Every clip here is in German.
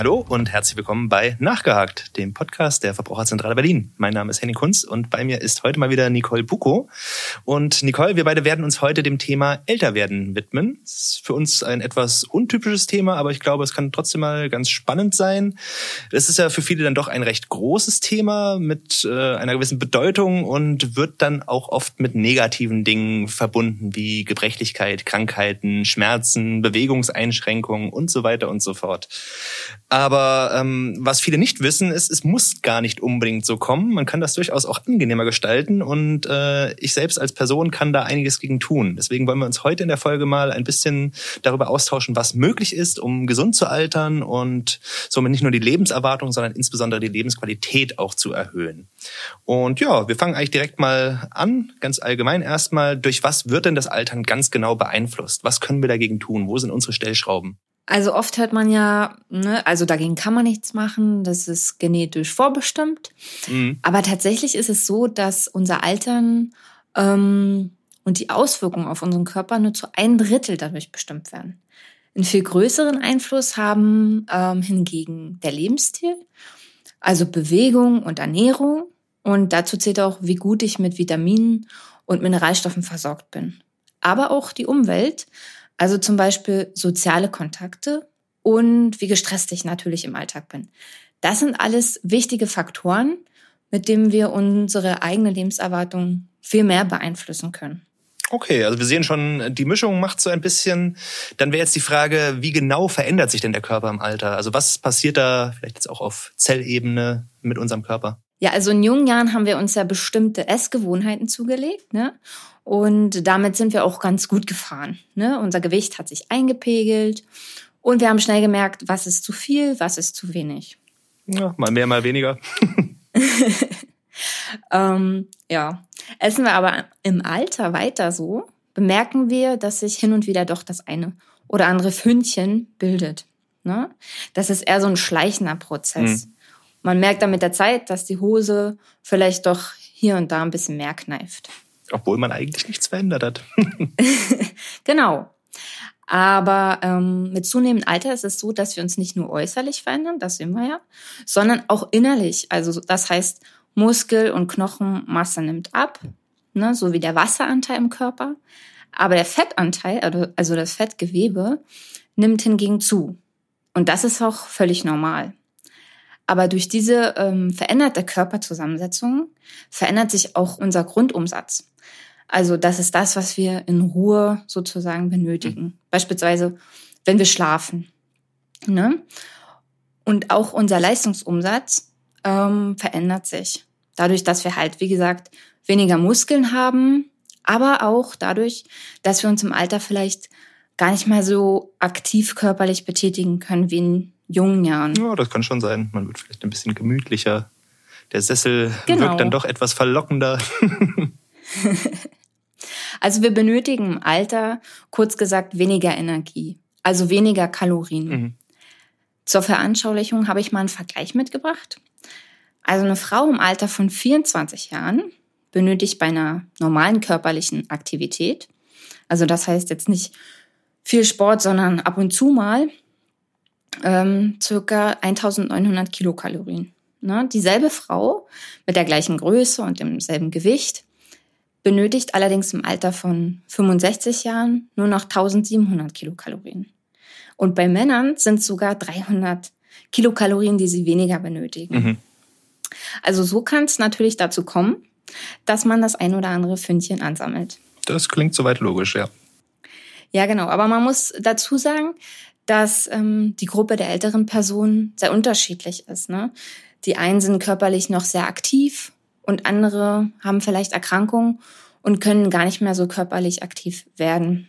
Hallo und herzlich willkommen bei Nachgehakt, dem Podcast der Verbraucherzentrale Berlin. Mein Name ist Henning Kunz und bei mir ist heute mal wieder Nicole Buko. Und Nicole, wir beide werden uns heute dem Thema Älterwerden widmen. Das ist für uns ein etwas untypisches Thema, aber ich glaube, es kann trotzdem mal ganz spannend sein. Es ist ja für viele dann doch ein recht großes Thema mit äh, einer gewissen Bedeutung und wird dann auch oft mit negativen Dingen verbunden, wie Gebrechlichkeit, Krankheiten, Schmerzen, Bewegungseinschränkungen und so weiter und so fort. Aber ähm, was viele nicht wissen, ist, es muss gar nicht unbedingt so kommen. Man kann das durchaus auch angenehmer gestalten und äh, ich selbst als Person kann da einiges gegen tun. Deswegen wollen wir uns heute in der Folge mal ein bisschen darüber austauschen, was möglich ist, um gesund zu altern und somit nicht nur die Lebenserwartung, sondern insbesondere die Lebensqualität auch zu erhöhen. Und ja, wir fangen eigentlich direkt mal an, ganz allgemein erstmal. Durch was wird denn das Altern ganz genau beeinflusst? Was können wir dagegen tun? Wo sind unsere Stellschrauben? Also oft hört man ja, ne, also dagegen kann man nichts machen, das ist genetisch vorbestimmt. Mhm. Aber tatsächlich ist es so, dass unser Altern ähm, und die Auswirkungen auf unseren Körper nur zu ein Drittel dadurch bestimmt werden. Einen viel größeren Einfluss haben ähm, hingegen der Lebensstil, also Bewegung und Ernährung. Und dazu zählt auch, wie gut ich mit Vitaminen und Mineralstoffen versorgt bin. Aber auch die Umwelt, also zum Beispiel soziale Kontakte und wie gestresst ich natürlich im Alltag bin. Das sind alles wichtige Faktoren, mit denen wir unsere eigene Lebenserwartung viel mehr beeinflussen können. Okay, also wir sehen schon, die Mischung macht so ein bisschen. Dann wäre jetzt die Frage, wie genau verändert sich denn der Körper im Alter? Also was passiert da vielleicht jetzt auch auf Zellebene mit unserem Körper? Ja, also in jungen Jahren haben wir uns ja bestimmte Essgewohnheiten zugelegt, ne? Und damit sind wir auch ganz gut gefahren. Ne? Unser Gewicht hat sich eingepegelt und wir haben schnell gemerkt, was ist zu viel, was ist zu wenig. Ja, mal mehr, mal weniger. ähm, ja, essen wir aber im Alter weiter so, bemerken wir, dass sich hin und wieder doch das eine oder andere Fündchen bildet. Ne? Das ist eher so ein schleichender Prozess. Mhm. Man merkt dann mit der Zeit, dass die Hose vielleicht doch hier und da ein bisschen mehr kneift. Obwohl man eigentlich nichts verändert hat. genau. Aber ähm, mit zunehmendem Alter ist es so, dass wir uns nicht nur äußerlich verändern, das sehen wir ja, sondern auch innerlich. Also das heißt, Muskel- und Knochenmasse nimmt ab, ne, so wie der Wasseranteil im Körper. Aber der Fettanteil, also, also das Fettgewebe, nimmt hingegen zu. Und das ist auch völlig normal. Aber durch diese ähm, veränderte Körperzusammensetzung verändert sich auch unser Grundumsatz. Also das ist das, was wir in Ruhe sozusagen benötigen. Mhm. Beispielsweise, wenn wir schlafen. Ne? Und auch unser Leistungsumsatz ähm, verändert sich. Dadurch, dass wir halt, wie gesagt, weniger Muskeln haben, aber auch dadurch, dass wir uns im Alter vielleicht gar nicht mal so aktiv körperlich betätigen können wie in jungen Jahren. Ja, das kann schon sein. Man wird vielleicht ein bisschen gemütlicher. Der Sessel genau. wirkt dann doch etwas verlockender. also wir benötigen im Alter, kurz gesagt, weniger Energie, also weniger Kalorien. Mhm. Zur Veranschaulichung habe ich mal einen Vergleich mitgebracht. Also eine Frau im Alter von 24 Jahren benötigt bei einer normalen körperlichen Aktivität, also das heißt jetzt nicht viel Sport, sondern ab und zu mal ähm, circa 1900 Kilokalorien. Ne? Dieselbe Frau mit der gleichen Größe und demselben Gewicht benötigt allerdings im Alter von 65 Jahren nur noch 1700 Kilokalorien. Und bei Männern sind sogar 300 Kilokalorien, die sie weniger benötigen. Mhm. Also so kann es natürlich dazu kommen, dass man das ein oder andere Fündchen ansammelt. Das klingt soweit logisch, ja. Ja, genau. Aber man muss dazu sagen, dass ähm, die Gruppe der älteren Personen sehr unterschiedlich ist. Ne? Die einen sind körperlich noch sehr aktiv und andere haben vielleicht Erkrankungen und können gar nicht mehr so körperlich aktiv werden.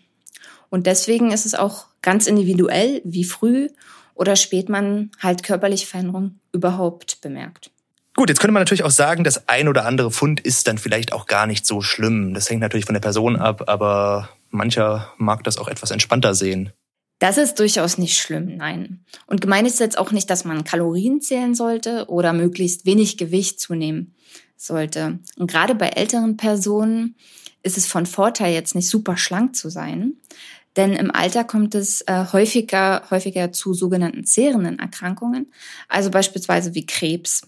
Und deswegen ist es auch ganz individuell, wie früh oder spät man halt körperliche Veränderungen überhaupt bemerkt. Gut, jetzt könnte man natürlich auch sagen, das ein oder andere Fund ist dann vielleicht auch gar nicht so schlimm. Das hängt natürlich von der Person ab, aber mancher mag das auch etwas entspannter sehen. Das ist durchaus nicht schlimm, nein. Und gemeint ist jetzt auch nicht, dass man Kalorien zählen sollte oder möglichst wenig Gewicht zunehmen sollte. Und gerade bei älteren Personen ist es von Vorteil, jetzt nicht super schlank zu sein. Denn im Alter kommt es äh, häufiger, häufiger zu sogenannten zehrenden Erkrankungen, also beispielsweise wie Krebs.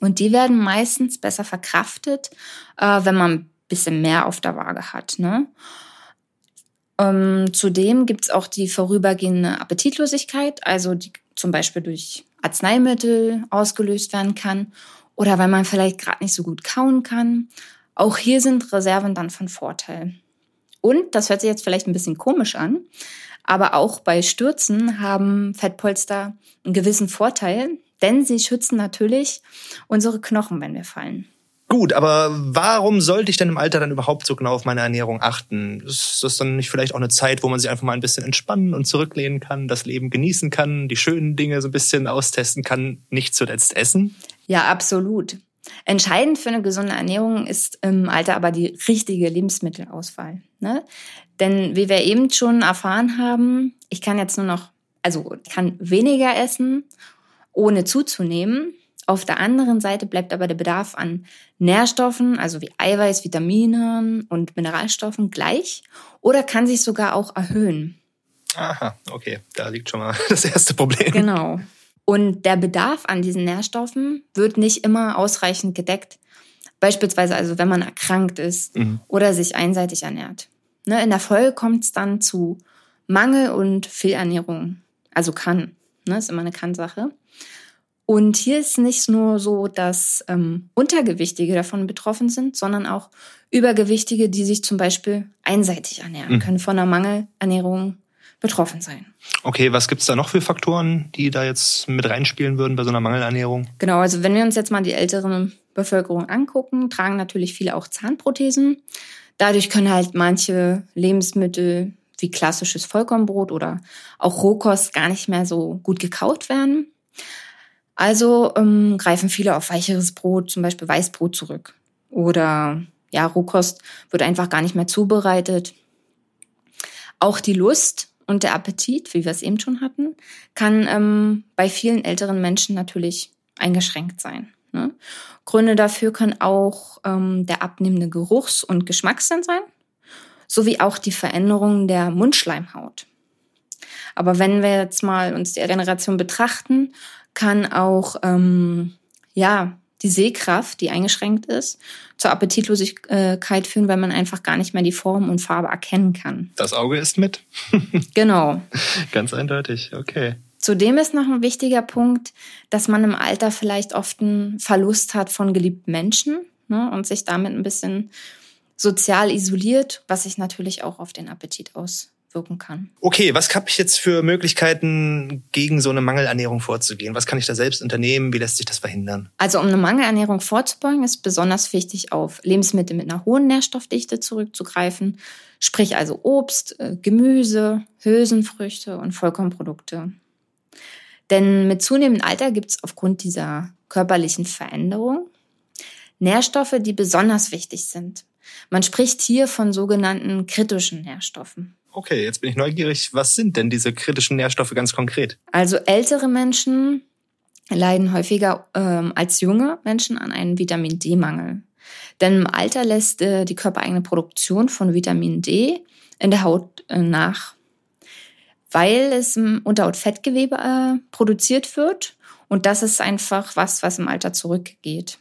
Und die werden meistens besser verkraftet, äh, wenn man ein bisschen mehr auf der Waage hat. Ne? Ähm, zudem gibt es auch die vorübergehende Appetitlosigkeit, also die zum Beispiel durch Arzneimittel ausgelöst werden kann oder weil man vielleicht gerade nicht so gut kauen kann. Auch hier sind Reserven dann von Vorteil. Und, das hört sich jetzt vielleicht ein bisschen komisch an, aber auch bei Stürzen haben Fettpolster einen gewissen Vorteil, denn sie schützen natürlich unsere Knochen, wenn wir fallen. Gut, aber warum sollte ich denn im Alter dann überhaupt so genau auf meine Ernährung achten? Ist das dann nicht vielleicht auch eine Zeit, wo man sich einfach mal ein bisschen entspannen und zurücklehnen kann, das Leben genießen kann, die schönen Dinge so ein bisschen austesten kann, nicht zuletzt essen? Ja, absolut. Entscheidend für eine gesunde Ernährung ist im Alter aber die richtige Lebensmittelauswahl. Ne? Denn wie wir eben schon erfahren haben, ich kann jetzt nur noch, also ich kann weniger essen, ohne zuzunehmen. Auf der anderen Seite bleibt aber der Bedarf an Nährstoffen, also wie Eiweiß, Vitaminen und Mineralstoffen gleich oder kann sich sogar auch erhöhen. Aha, okay, da liegt schon mal das erste Problem. Genau. Und der Bedarf an diesen Nährstoffen wird nicht immer ausreichend gedeckt. Beispielsweise also, wenn man erkrankt ist mhm. oder sich einseitig ernährt. Ne, in der Folge kommt es dann zu Mangel und Fehlernährung. Also kann. Ne, ist immer eine Kann-Sache. Und hier ist nicht nur so, dass ähm, Untergewichtige davon betroffen sind, sondern auch Übergewichtige, die sich zum Beispiel einseitig ernähren, mhm. können von einer Mangelernährung betroffen sein. Okay, was gibt's da noch für Faktoren, die da jetzt mit reinspielen würden bei so einer Mangelernährung? Genau, also wenn wir uns jetzt mal die ältere Bevölkerung angucken, tragen natürlich viele auch Zahnprothesen. Dadurch können halt manche Lebensmittel wie klassisches Vollkornbrot oder auch Rohkost gar nicht mehr so gut gekaut werden. Also ähm, greifen viele auf weicheres Brot, zum Beispiel Weißbrot zurück. Oder ja, Rohkost wird einfach gar nicht mehr zubereitet. Auch die Lust und der Appetit, wie wir es eben schon hatten, kann ähm, bei vielen älteren Menschen natürlich eingeschränkt sein. Ne? Gründe dafür können auch ähm, der abnehmende Geruchs- und Geschmackssinn sein, sowie auch die Veränderung der Mundschleimhaut. Aber wenn wir jetzt mal uns die Regeneration betrachten, kann auch ähm, ja die Sehkraft, die eingeschränkt ist, zur Appetitlosigkeit führen, weil man einfach gar nicht mehr die Form und Farbe erkennen kann. Das Auge ist mit. genau. Ganz eindeutig, okay. Zudem ist noch ein wichtiger Punkt, dass man im Alter vielleicht oft einen Verlust hat von geliebten Menschen ne, und sich damit ein bisschen sozial isoliert, was sich natürlich auch auf den Appetit aus wirken kann. Okay, was habe ich jetzt für Möglichkeiten, gegen so eine Mangelernährung vorzugehen? Was kann ich da selbst unternehmen? Wie lässt sich das verhindern? Also um eine Mangelernährung vorzubeugen, ist besonders wichtig, auf Lebensmittel mit einer hohen Nährstoffdichte zurückzugreifen. Sprich also Obst, äh, Gemüse, Hülsenfrüchte und Vollkornprodukte. Denn mit zunehmendem Alter gibt es aufgrund dieser körperlichen Veränderung Nährstoffe, die besonders wichtig sind. Man spricht hier von sogenannten kritischen Nährstoffen. Okay, jetzt bin ich neugierig. Was sind denn diese kritischen Nährstoffe ganz konkret? Also ältere Menschen leiden häufiger ähm, als junge Menschen an einem Vitamin D-Mangel. Denn im Alter lässt äh, die körpereigene Produktion von Vitamin D in der Haut äh, nach, weil es im Unterhautfettgewebe äh, produziert wird. Und das ist einfach was, was im Alter zurückgeht.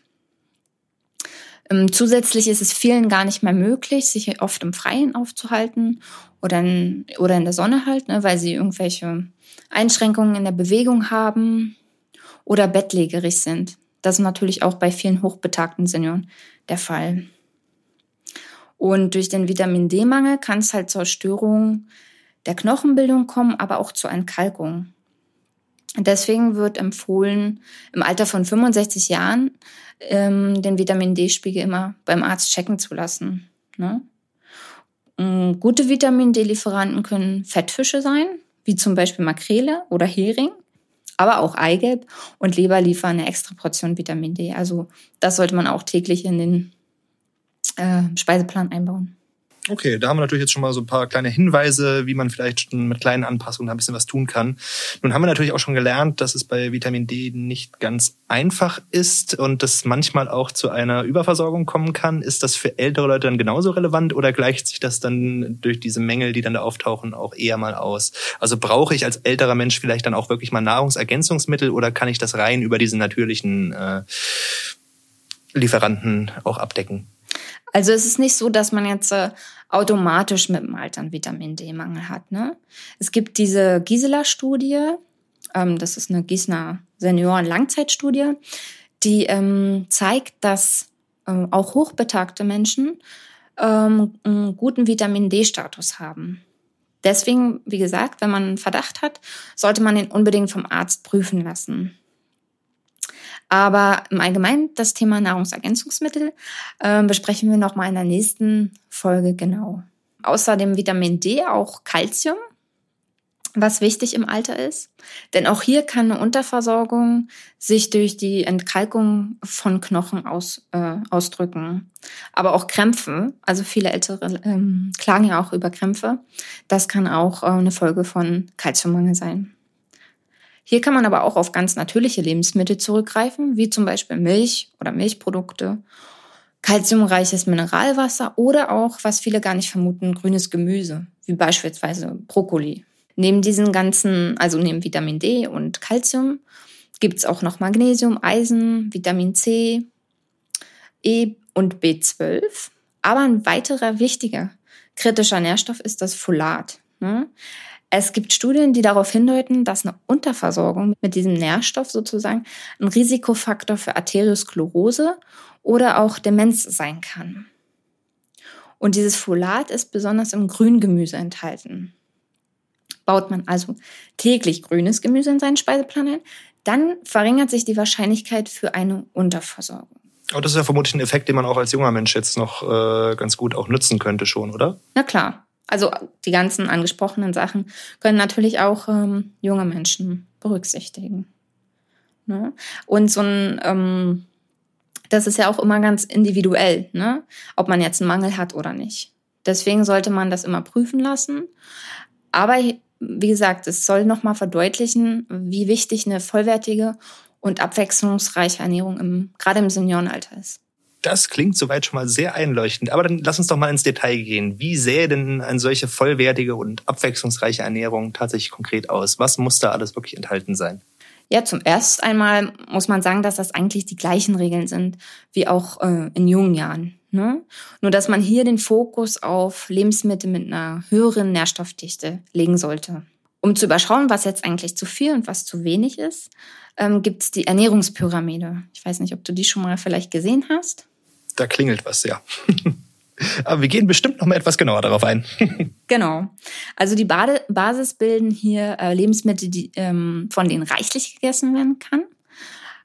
Ähm, zusätzlich ist es vielen gar nicht mehr möglich, sich oft im Freien aufzuhalten oder in, oder in der Sonne halt, ne, weil sie irgendwelche Einschränkungen in der Bewegung haben oder bettlägerig sind. Das ist natürlich auch bei vielen hochbetagten Senioren der Fall. Und durch den Vitamin D-Mangel kann es halt zur Störung der Knochenbildung kommen, aber auch zur Entkalkung. Deswegen wird empfohlen, im Alter von 65 Jahren ähm, den Vitamin D-Spiegel immer beim Arzt checken zu lassen. Ne? Ähm, gute Vitamin D-Lieferanten können Fettfische sein, wie zum Beispiel Makrele oder Hering, aber auch Eigelb und Leber liefern eine extra Portion Vitamin D. Also das sollte man auch täglich in den äh, Speiseplan einbauen. Okay, da haben wir natürlich jetzt schon mal so ein paar kleine Hinweise, wie man vielleicht mit kleinen Anpassungen ein bisschen was tun kann. Nun haben wir natürlich auch schon gelernt, dass es bei Vitamin D nicht ganz einfach ist und das manchmal auch zu einer Überversorgung kommen kann. Ist das für ältere Leute dann genauso relevant oder gleicht sich das dann durch diese Mängel, die dann da auftauchen, auch eher mal aus? Also brauche ich als älterer Mensch vielleicht dann auch wirklich mal Nahrungsergänzungsmittel oder kann ich das rein über diesen natürlichen äh, Lieferanten auch abdecken? Also es ist nicht so, dass man jetzt äh, automatisch mit dem Alter einen Vitamin D-Mangel hat. Ne? Es gibt diese Gisela-Studie, ähm, das ist eine Gießener Senioren-Langzeitstudie, die ähm, zeigt, dass ähm, auch hochbetagte Menschen ähm, einen guten Vitamin D-Status haben. Deswegen, wie gesagt, wenn man einen Verdacht hat, sollte man ihn unbedingt vom Arzt prüfen lassen. Aber im Allgemeinen das Thema Nahrungsergänzungsmittel äh, besprechen wir nochmal in der nächsten Folge genau. Außerdem Vitamin D auch Calcium, was wichtig im Alter ist. Denn auch hier kann eine Unterversorgung sich durch die Entkalkung von Knochen aus, äh, ausdrücken. Aber auch Krämpfe, also viele Ältere ähm, klagen ja auch über Krämpfe. Das kann auch äh, eine Folge von Kalziummangel sein. Hier kann man aber auch auf ganz natürliche Lebensmittel zurückgreifen, wie zum Beispiel Milch oder Milchprodukte, kalziumreiches Mineralwasser oder auch, was viele gar nicht vermuten, grünes Gemüse, wie beispielsweise Brokkoli. Neben diesen ganzen, also neben Vitamin D und Calcium, gibt es auch noch Magnesium, Eisen, Vitamin C, E und B12. Aber ein weiterer wichtiger kritischer Nährstoff ist das Folat. Ne? Es gibt Studien, die darauf hindeuten, dass eine Unterversorgung mit diesem Nährstoff sozusagen ein Risikofaktor für Arteriosklerose oder auch Demenz sein kann. Und dieses Folat ist besonders im Grüngemüse enthalten. Baut man also täglich grünes Gemüse in seinen Speiseplan ein, dann verringert sich die Wahrscheinlichkeit für eine Unterversorgung. Aber das ist ja vermutlich ein Effekt, den man auch als junger Mensch jetzt noch äh, ganz gut auch nutzen könnte schon, oder? Na klar. Also die ganzen angesprochenen Sachen können natürlich auch ähm, junge Menschen berücksichtigen. Ne? Und so ein, ähm, das ist ja auch immer ganz individuell, ne? ob man jetzt einen Mangel hat oder nicht. Deswegen sollte man das immer prüfen lassen. Aber wie gesagt, es soll nochmal verdeutlichen, wie wichtig eine vollwertige und abwechslungsreiche Ernährung im, gerade im Seniorenalter ist. Das klingt soweit schon mal sehr einleuchtend. Aber dann lass uns doch mal ins Detail gehen. Wie sähe denn eine solche vollwertige und abwechslungsreiche Ernährung tatsächlich konkret aus? Was muss da alles wirklich enthalten sein? Ja, zum ersten einmal muss man sagen, dass das eigentlich die gleichen Regeln sind wie auch äh, in jungen Jahren. Ne? Nur dass man hier den Fokus auf Lebensmittel mit einer höheren Nährstoffdichte legen sollte. Um zu überschauen, was jetzt eigentlich zu viel und was zu wenig ist, ähm, gibt es die Ernährungspyramide. Ich weiß nicht, ob du die schon mal vielleicht gesehen hast da klingelt was, ja. Aber wir gehen bestimmt noch mal etwas genauer darauf ein. genau. Also die Bade Basis bilden hier äh, Lebensmittel, die, ähm, von denen reichlich gegessen werden kann.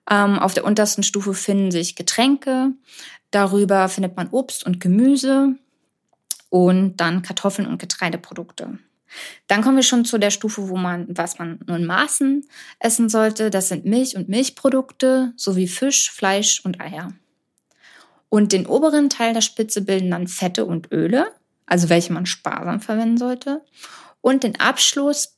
Ähm, auf der untersten Stufe finden sich Getränke. Darüber findet man Obst und Gemüse und dann Kartoffeln und Getreideprodukte. Dann kommen wir schon zu der Stufe, wo man, was man nur in Maßen essen sollte. Das sind Milch und Milchprodukte sowie Fisch, Fleisch und Eier. Und den oberen Teil der Spitze bilden dann Fette und Öle, also welche man sparsam verwenden sollte. Und den Abschluss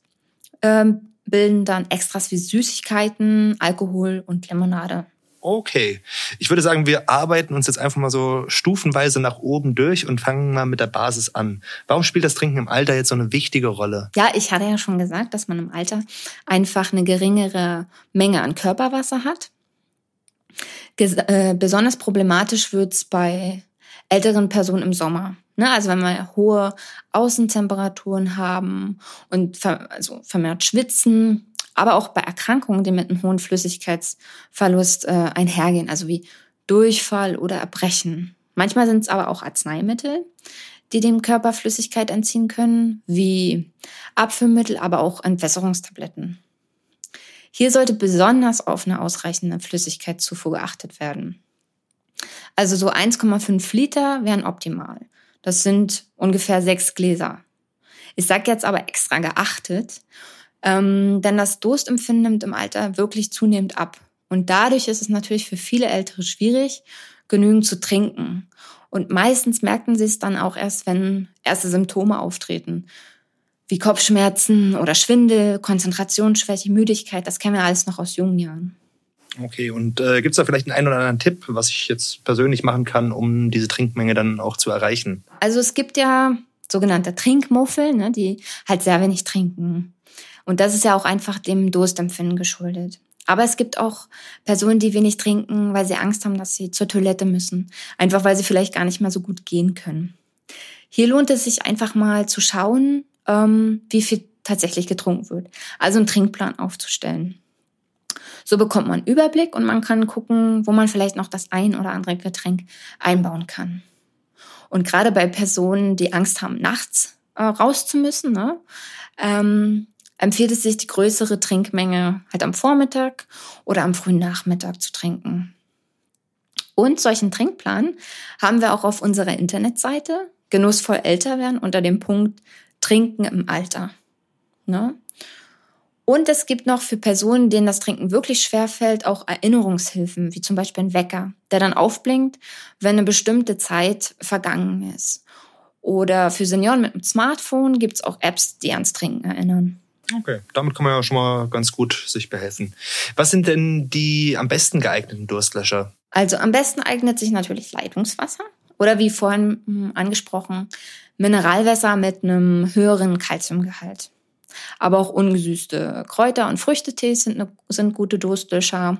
ähm, bilden dann Extras wie Süßigkeiten, Alkohol und Limonade. Okay. Ich würde sagen, wir arbeiten uns jetzt einfach mal so stufenweise nach oben durch und fangen mal mit der Basis an. Warum spielt das Trinken im Alter jetzt so eine wichtige Rolle? Ja, ich hatte ja schon gesagt, dass man im Alter einfach eine geringere Menge an Körperwasser hat. Äh, besonders problematisch wird's bei älteren Personen im Sommer. Ne? Also wenn wir hohe Außentemperaturen haben und ver also vermehrt schwitzen, aber auch bei Erkrankungen, die mit einem hohen Flüssigkeitsverlust äh, einhergehen, also wie Durchfall oder Erbrechen. Manchmal sind es aber auch Arzneimittel, die dem Körper Flüssigkeit entziehen können, wie Abführmittel, aber auch Entwässerungstabletten. Hier sollte besonders auf eine ausreichende Flüssigkeitszufuhr geachtet werden. Also so 1,5 Liter wären optimal. Das sind ungefähr sechs Gläser. Ich sage jetzt aber extra geachtet, ähm, denn das Durstempfinden nimmt im Alter wirklich zunehmend ab. Und dadurch ist es natürlich für viele Ältere schwierig, genügend zu trinken. Und meistens merken sie es dann auch erst, wenn erste Symptome auftreten, wie Kopfschmerzen oder Schwindel, Konzentrationsschwäche, Müdigkeit. Das kennen wir alles noch aus jungen Jahren. Okay, und äh, gibt es da vielleicht einen, einen oder anderen Tipp, was ich jetzt persönlich machen kann, um diese Trinkmenge dann auch zu erreichen? Also es gibt ja sogenannte Trinkmuffel, ne, die halt sehr wenig trinken. Und das ist ja auch einfach dem Durstempfinden geschuldet. Aber es gibt auch Personen, die wenig trinken, weil sie Angst haben, dass sie zur Toilette müssen. Einfach weil sie vielleicht gar nicht mehr so gut gehen können. Hier lohnt es sich einfach mal zu schauen, ähm, wie viel tatsächlich getrunken wird. Also einen Trinkplan aufzustellen. So bekommt man Überblick und man kann gucken, wo man vielleicht noch das ein oder andere Getränk einbauen kann. Und gerade bei Personen, die Angst haben, nachts äh, raus zu müssen, ne, ähm, empfiehlt es sich, die größere Trinkmenge halt am Vormittag oder am frühen Nachmittag zu trinken. Und solchen Trinkplan haben wir auch auf unserer Internetseite genussvoll älter werden unter dem Punkt Trinken im Alter. Ne? Und es gibt noch für Personen, denen das Trinken wirklich schwer fällt, auch Erinnerungshilfen, wie zum Beispiel ein Wecker, der dann aufblinkt, wenn eine bestimmte Zeit vergangen ist. Oder für Senioren mit einem Smartphone gibt es auch Apps, die ans Trinken erinnern. Okay, damit kann man ja schon mal ganz gut sich behelfen. Was sind denn die am besten geeigneten Durstlöscher? Also am besten eignet sich natürlich Leitungswasser oder wie vorhin hm, angesprochen, Mineralwasser mit einem höheren Kalziumgehalt. Aber auch ungesüßte Kräuter- und Früchtetees sind, eine, sind gute Durstlöscher.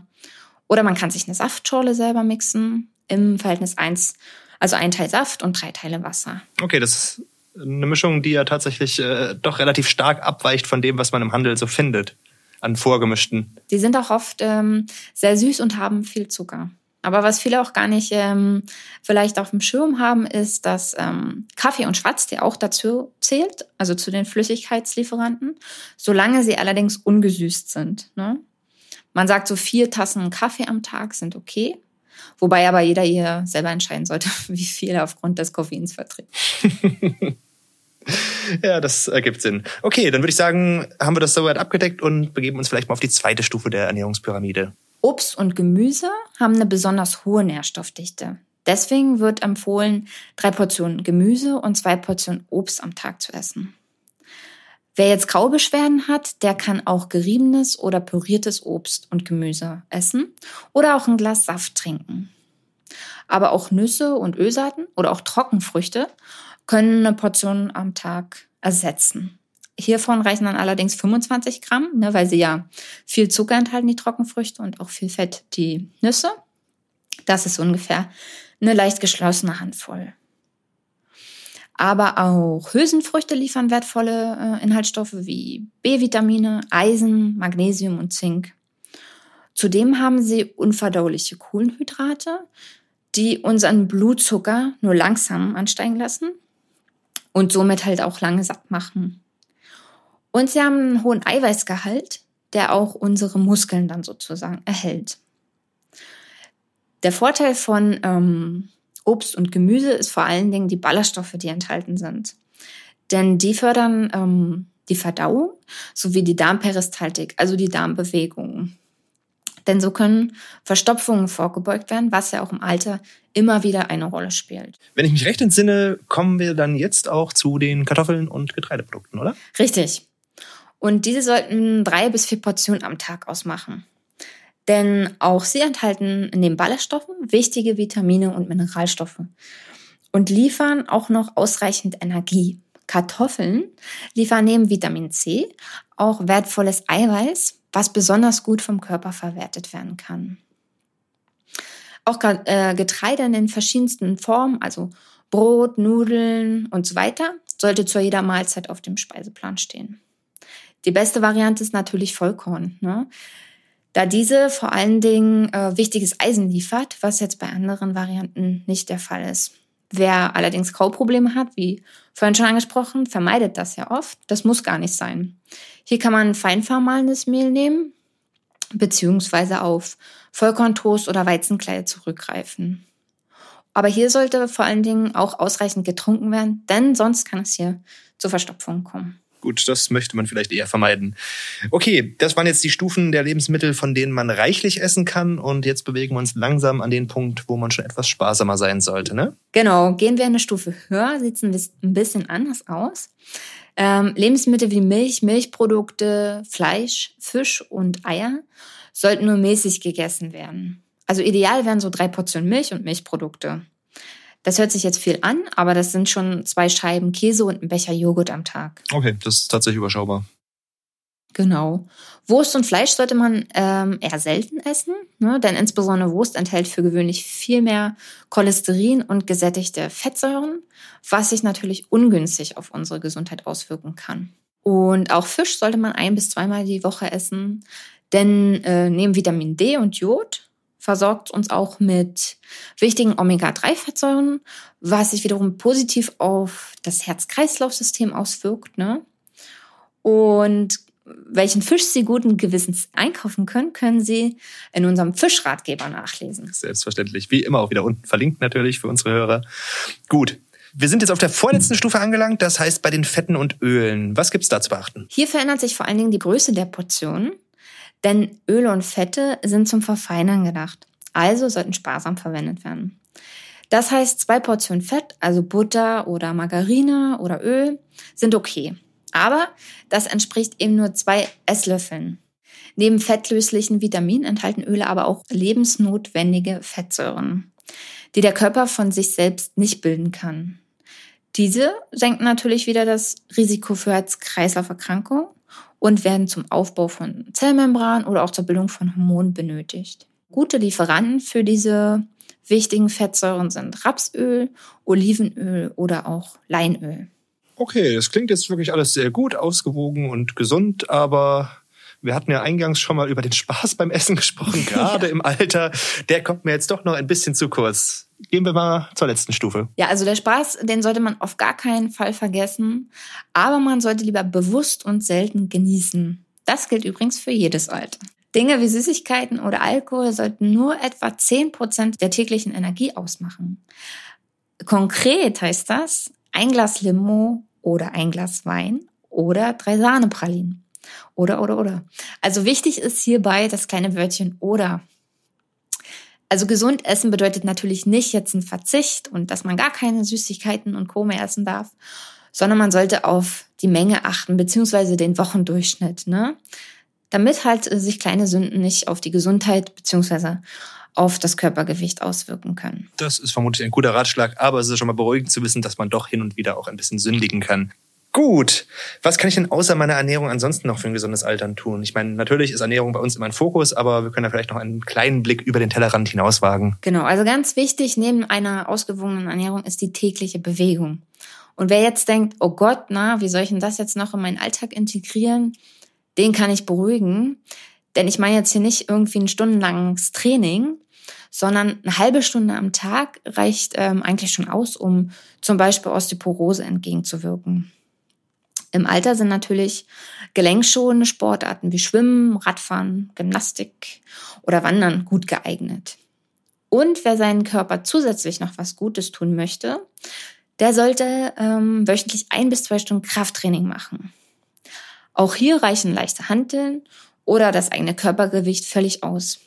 Oder man kann sich eine Saftschorle selber mixen im Verhältnis 1, also ein Teil Saft und drei Teile Wasser. Okay, das ist eine Mischung, die ja tatsächlich äh, doch relativ stark abweicht von dem, was man im Handel so findet an vorgemischten. Die sind auch oft ähm, sehr süß und haben viel Zucker. Aber was viele auch gar nicht ähm, vielleicht auf dem Schirm haben, ist, dass ähm, Kaffee und Schwarztee auch dazu zählt, also zu den Flüssigkeitslieferanten, solange sie allerdings ungesüßt sind. Ne? Man sagt, so vier Tassen Kaffee am Tag sind okay, wobei aber jeder hier selber entscheiden sollte, wie viel er aufgrund des Koffeins verträgt. ja, das ergibt Sinn. Okay, dann würde ich sagen, haben wir das soweit abgedeckt und begeben uns vielleicht mal auf die zweite Stufe der Ernährungspyramide. Obst und Gemüse haben eine besonders hohe Nährstoffdichte. Deswegen wird empfohlen, drei Portionen Gemüse und zwei Portionen Obst am Tag zu essen. Wer jetzt Kaubeschwerden hat, der kann auch geriebenes oder püriertes Obst und Gemüse essen oder auch ein Glas Saft trinken. Aber auch Nüsse und Ölsaaten oder auch Trockenfrüchte können eine Portion am Tag ersetzen. Hiervon reichen dann allerdings 25 Gramm, ne, weil sie ja viel Zucker enthalten, die Trockenfrüchte, und auch viel Fett, die Nüsse. Das ist ungefähr eine leicht geschlossene Handvoll. Aber auch Hülsenfrüchte liefern wertvolle äh, Inhaltsstoffe wie B-Vitamine, Eisen, Magnesium und Zink. Zudem haben sie unverdauliche Kohlenhydrate, die unseren Blutzucker nur langsam ansteigen lassen und somit halt auch lange satt machen. Und sie haben einen hohen Eiweißgehalt, der auch unsere Muskeln dann sozusagen erhält. Der Vorteil von ähm, Obst und Gemüse ist vor allen Dingen die Ballaststoffe, die enthalten sind. Denn die fördern ähm, die Verdauung sowie die Darmperistaltik, also die Darmbewegung. Denn so können Verstopfungen vorgebeugt werden, was ja auch im Alter immer wieder eine Rolle spielt. Wenn ich mich recht entsinne, kommen wir dann jetzt auch zu den Kartoffeln und Getreideprodukten, oder? Richtig. Und diese sollten drei bis vier Portionen am Tag ausmachen. Denn auch sie enthalten neben Ballaststoffen wichtige Vitamine und Mineralstoffe und liefern auch noch ausreichend Energie. Kartoffeln liefern neben Vitamin C auch wertvolles Eiweiß, was besonders gut vom Körper verwertet werden kann. Auch äh, Getreide in den verschiedensten Formen, also Brot, Nudeln und so weiter, sollte zu jeder Mahlzeit auf dem Speiseplan stehen. Die beste Variante ist natürlich Vollkorn, ne? da diese vor allen Dingen äh, wichtiges Eisen liefert, was jetzt bei anderen Varianten nicht der Fall ist. Wer allerdings Kauprobleme hat, wie vorhin schon angesprochen, vermeidet das ja oft. Das muss gar nicht sein. Hier kann man fein vermahlenes Mehl nehmen, beziehungsweise auf Vollkorntoast oder Weizenkleie zurückgreifen. Aber hier sollte vor allen Dingen auch ausreichend getrunken werden, denn sonst kann es hier zur Verstopfung kommen. Gut, das möchte man vielleicht eher vermeiden. Okay, das waren jetzt die Stufen der Lebensmittel, von denen man reichlich essen kann. Und jetzt bewegen wir uns langsam an den Punkt, wo man schon etwas sparsamer sein sollte, ne? Genau, gehen wir eine Stufe höher, sieht es ein bisschen anders aus. Ähm, Lebensmittel wie Milch, Milchprodukte, Fleisch, Fisch und Eier sollten nur mäßig gegessen werden. Also ideal wären so drei Portionen Milch und Milchprodukte. Das hört sich jetzt viel an, aber das sind schon zwei Scheiben Käse und ein Becher Joghurt am Tag. Okay, das ist tatsächlich überschaubar. Genau. Wurst und Fleisch sollte man ähm, eher selten essen, ne? denn insbesondere Wurst enthält für gewöhnlich viel mehr Cholesterin und gesättigte Fettsäuren, was sich natürlich ungünstig auf unsere Gesundheit auswirken kann. Und auch Fisch sollte man ein bis zweimal die Woche essen, denn äh, neben Vitamin D und Jod versorgt uns auch mit wichtigen Omega-3-Fettsäuren, was sich wiederum positiv auf das Herz-Kreislauf-System auswirkt. Ne? Und welchen Fisch Sie guten Gewissens einkaufen können, können Sie in unserem Fischratgeber nachlesen. Selbstverständlich. Wie immer auch wieder unten verlinkt natürlich für unsere Hörer. Gut. Wir sind jetzt auf der vorletzten Stufe angelangt, das heißt bei den Fetten und Ölen. Was gibt's da zu beachten? Hier verändert sich vor allen Dingen die Größe der Portionen, denn Öle und Fette sind zum Verfeinern gedacht. Also sollten sparsam verwendet werden. Das heißt, zwei Portionen Fett, also Butter oder Margarine oder Öl, sind okay. Aber das entspricht eben nur zwei Esslöffeln. Neben fettlöslichen Vitaminen enthalten Öle aber auch lebensnotwendige Fettsäuren, die der Körper von sich selbst nicht bilden kann. Diese senken natürlich wieder das Risiko für Herz-Kreislauf-Erkrankungen und werden zum Aufbau von Zellmembran oder auch zur Bildung von Hormonen benötigt. Gute Lieferanten für diese wichtigen Fettsäuren sind Rapsöl, Olivenöl oder auch Leinöl. Okay, das klingt jetzt wirklich alles sehr gut, ausgewogen und gesund, aber wir hatten ja eingangs schon mal über den Spaß beim Essen gesprochen, gerade im Alter. Der kommt mir jetzt doch noch ein bisschen zu kurz. Gehen wir mal zur letzten Stufe. Ja, also der Spaß, den sollte man auf gar keinen Fall vergessen, aber man sollte lieber bewusst und selten genießen. Das gilt übrigens für jedes Alter. Dinge wie Süßigkeiten oder Alkohol sollten nur etwa 10% der täglichen Energie ausmachen. Konkret heißt das, ein Glas Limo oder ein Glas Wein oder drei Sahnepralinen. Oder, oder, oder. Also wichtig ist hierbei das kleine Wörtchen oder. Also gesund essen bedeutet natürlich nicht jetzt ein Verzicht und dass man gar keine Süßigkeiten und Co. mehr essen darf, sondern man sollte auf die Menge achten, beziehungsweise den Wochendurchschnitt, ne? Damit halt sich kleine Sünden nicht auf die Gesundheit beziehungsweise auf das Körpergewicht auswirken können. Das ist vermutlich ein guter Ratschlag, aber es ist schon mal beruhigend zu wissen, dass man doch hin und wieder auch ein bisschen sündigen kann. Gut. Was kann ich denn außer meiner Ernährung ansonsten noch für ein gesundes Altern tun? Ich meine, natürlich ist Ernährung bei uns immer ein Fokus, aber wir können ja vielleicht noch einen kleinen Blick über den Tellerrand hinauswagen. Genau, also ganz wichtig neben einer ausgewogenen Ernährung ist die tägliche Bewegung. Und wer jetzt denkt, oh Gott, na, wie soll ich denn das jetzt noch in meinen Alltag integrieren? Den kann ich beruhigen. Denn ich meine jetzt hier nicht irgendwie ein stundenlanges Training, sondern eine halbe Stunde am Tag reicht ähm, eigentlich schon aus, um zum Beispiel Osteoporose entgegenzuwirken. Im Alter sind natürlich gelenkschonende Sportarten wie Schwimmen, Radfahren, Gymnastik oder Wandern gut geeignet. Und wer seinen Körper zusätzlich noch was Gutes tun möchte, der sollte ähm, wöchentlich ein bis zwei Stunden Krafttraining machen. Auch hier reichen leichte Hanteln oder das eigene Körpergewicht völlig aus.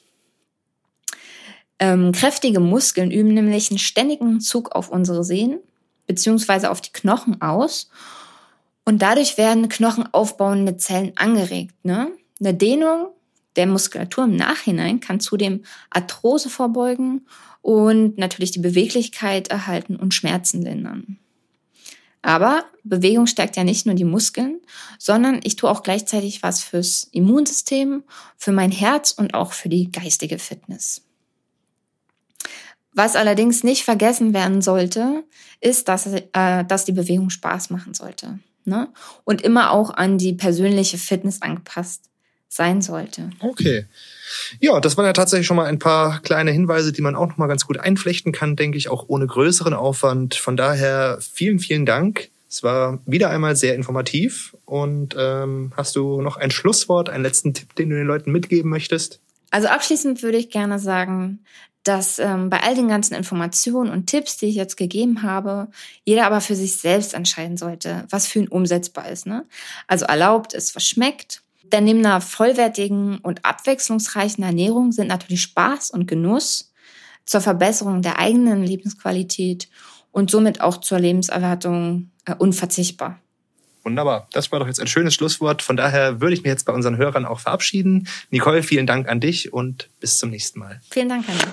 Ähm, kräftige Muskeln üben nämlich einen ständigen Zug auf unsere Sehnen beziehungsweise auf die Knochen aus und dadurch werden knochenaufbauende Zellen angeregt. Ne? Eine Dehnung der Muskulatur im Nachhinein kann zudem Arthrose vorbeugen und natürlich die Beweglichkeit erhalten und Schmerzen lindern. Aber Bewegung stärkt ja nicht nur die Muskeln, sondern ich tue auch gleichzeitig was fürs Immunsystem, für mein Herz und auch für die geistige Fitness. Was allerdings nicht vergessen werden sollte, ist, dass, äh, dass die Bewegung Spaß machen sollte. Ne? Und immer auch an die persönliche Fitness angepasst sein sollte. Okay. Ja, das waren ja tatsächlich schon mal ein paar kleine Hinweise, die man auch noch mal ganz gut einflechten kann, denke ich, auch ohne größeren Aufwand. Von daher vielen, vielen Dank. Es war wieder einmal sehr informativ. Und ähm, hast du noch ein Schlusswort, einen letzten Tipp, den du den Leuten mitgeben möchtest? Also abschließend würde ich gerne sagen, dass ähm, bei all den ganzen Informationen und Tipps, die ich jetzt gegeben habe, jeder aber für sich selbst entscheiden sollte, was für ihn umsetzbar ist. Ne? Also erlaubt ist, was schmeckt. Denn neben einer vollwertigen und abwechslungsreichen Ernährung sind natürlich Spaß und Genuss zur Verbesserung der eigenen Lebensqualität und somit auch zur Lebenserwartung äh, unverzichtbar. Wunderbar. Das war doch jetzt ein schönes Schlusswort. Von daher würde ich mir jetzt bei unseren Hörern auch verabschieden. Nicole, vielen Dank an dich und bis zum nächsten Mal. Vielen Dank, Hanna.